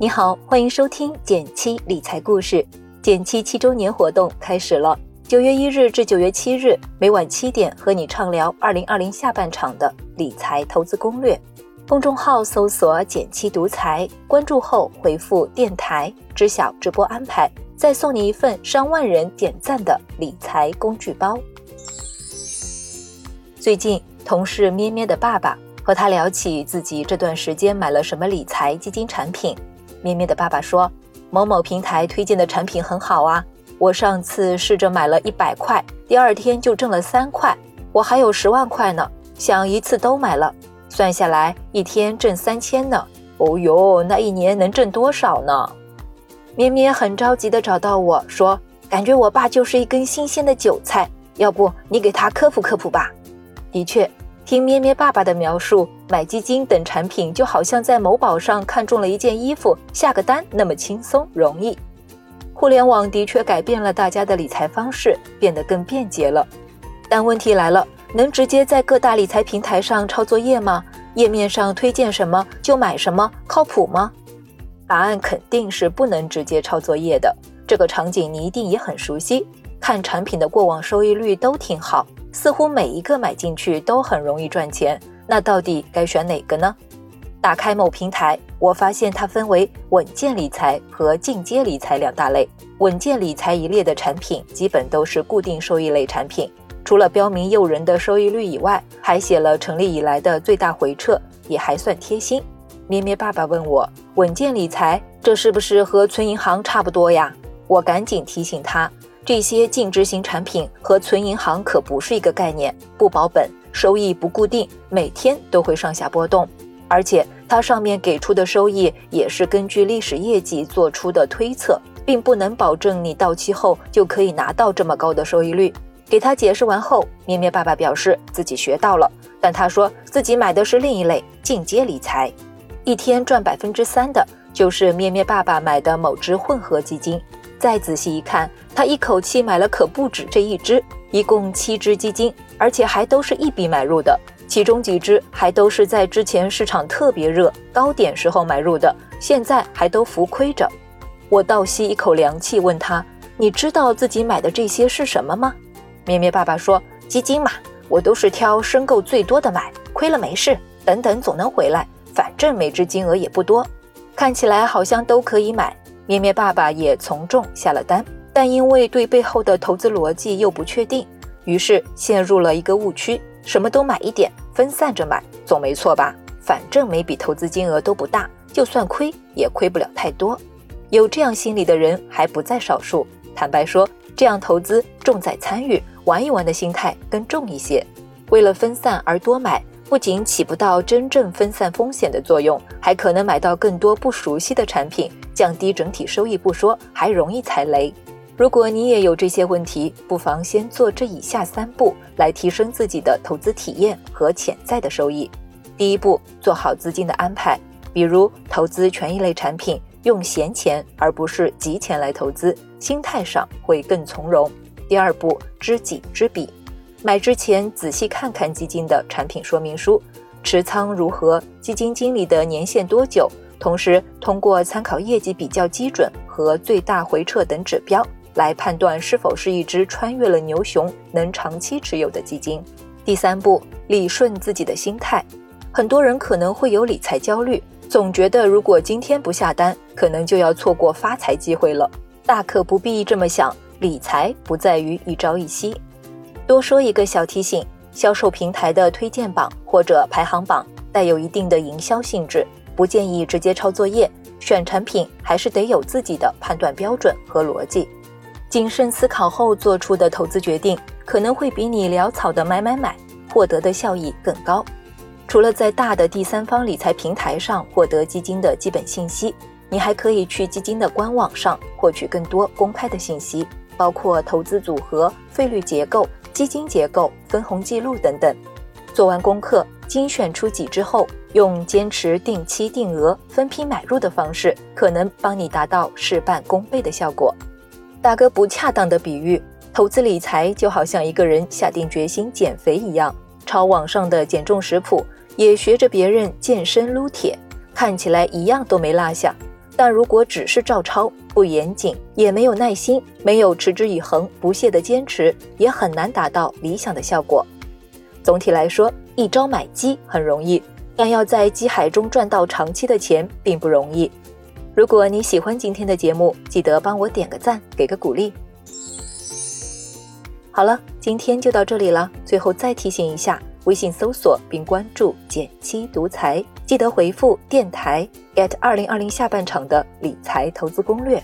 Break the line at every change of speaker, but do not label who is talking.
你好，欢迎收听减七理财故事。减七七周年活动开始了，九月一日至九月七日，每晚七点和你畅聊二零二零下半场的理财投资攻略。公众号搜索“减七独裁，关注后回复“电台”知晓直播安排，再送你一份上万人点赞的理财工具包。最近，同事咩咩的爸爸和他聊起自己这段时间买了什么理财基金产品。咩咩的爸爸说：“某某平台推荐的产品很好啊，我上次试着买了一百块，第二天就挣了三块，我还有十万块呢，想一次都买了，算下来一天挣三千呢。哦哟，那一年能挣多少呢？”咩咩很着急的找到我说：“感觉我爸就是一根新鲜的韭菜，要不你给他科普科普吧。”的确，听咩咩爸爸的描述，买基金等产品就好像在某宝上看中了一件衣服，下个单那么轻松容易。互联网的确改变了大家的理财方式，变得更便捷了。但问题来了，能直接在各大理财平台上抄作业吗？页面上推荐什么就买什么，靠谱吗？答案肯定是不能直接抄作业的。这个场景你一定也很熟悉，看产品的过往收益率都挺好。似乎每一个买进去都很容易赚钱，那到底该选哪个呢？打开某平台，我发现它分为稳健理财和进阶理财两大类。稳健理财一列的产品基本都是固定收益类产品，除了标明诱人的收益率以外，还写了成立以来的最大回撤，也还算贴心。咩咩爸爸问我，稳健理财这是不是和存银行差不多呀？我赶紧提醒他。这些净值型产品和存银行可不是一个概念，不保本，收益不固定，每天都会上下波动，而且它上面给出的收益也是根据历史业绩做出的推测，并不能保证你到期后就可以拿到这么高的收益率。给他解释完后，咩咩爸爸表示自己学到了，但他说自己买的是另一类进阶理财，一天赚百分之三的，就是咩咩爸爸买的某只混合基金。再仔细一看，他一口气买了可不止这一只，一共七只基金，而且还都是一笔买入的。其中几只还都是在之前市场特别热、高点时候买入的，现在还都浮亏着。我倒吸一口凉气，问他：“你知道自己买的这些是什么吗？”咩咩爸爸说：“基金嘛，我都是挑申购最多的买，亏了没事，等等总能回来，反正每只金额也不多，看起来好像都可以买。”咩咩爸爸也从众下了单，但因为对背后的投资逻辑又不确定，于是陷入了一个误区：什么都买一点，分散着买，总没错吧？反正每笔投资金额都不大，就算亏也亏不了太多。有这样心理的人还不在少数。坦白说，这样投资重在参与，玩一玩的心态更重一些。为了分散而多买，不仅起不到真正分散风险的作用，还可能买到更多不熟悉的产品。降低整体收益不说，还容易踩雷。如果你也有这些问题，不妨先做这以下三步来提升自己的投资体验和潜在的收益。第一步，做好资金的安排，比如投资权益类产品，用闲钱而不是急钱来投资，心态上会更从容。第二步，知己知彼，买之前仔细看看基金的产品说明书，持仓如何，基金经理的年限多久。同时，通过参考业绩比较基准和最大回撤等指标来判断是否是一只穿越了牛熊能长期持有的基金。第三步，理顺自己的心态。很多人可能会有理财焦虑，总觉得如果今天不下单，可能就要错过发财机会了。大可不必这么想，理财不在于一朝一夕。多说一个小提醒：销售平台的推荐榜或者排行榜带有一定的营销性质。不建议直接抄作业，选产品还是得有自己的判断标准和逻辑，谨慎思考后做出的投资决定，可能会比你潦草的买买买获得的效益更高。除了在大的第三方理财平台上获得基金的基本信息，你还可以去基金的官网上获取更多公开的信息，包括投资组合、费率结构、基金结构、分红记录等等。做完功课，精选出几只后。用坚持定期定额、分批买入的方式，可能帮你达到事半功倍的效果。打个不恰当的比喻，投资理财就好像一个人下定决心减肥一样，抄网上的减重食谱，也学着别人健身撸铁，看起来一样都没落下。但如果只是照抄，不严谨，也没有耐心，没有持之以恒、不懈的坚持，也很难达到理想的效果。总体来说，一招买鸡很容易，但要在鸡海中赚到长期的钱并不容易。如果你喜欢今天的节目，记得帮我点个赞，给个鼓励。好了，今天就到这里了。最后再提醒一下，微信搜索并关注“减七独裁”，记得回复“电台 ”get 二零二零下半场的理财投资攻略。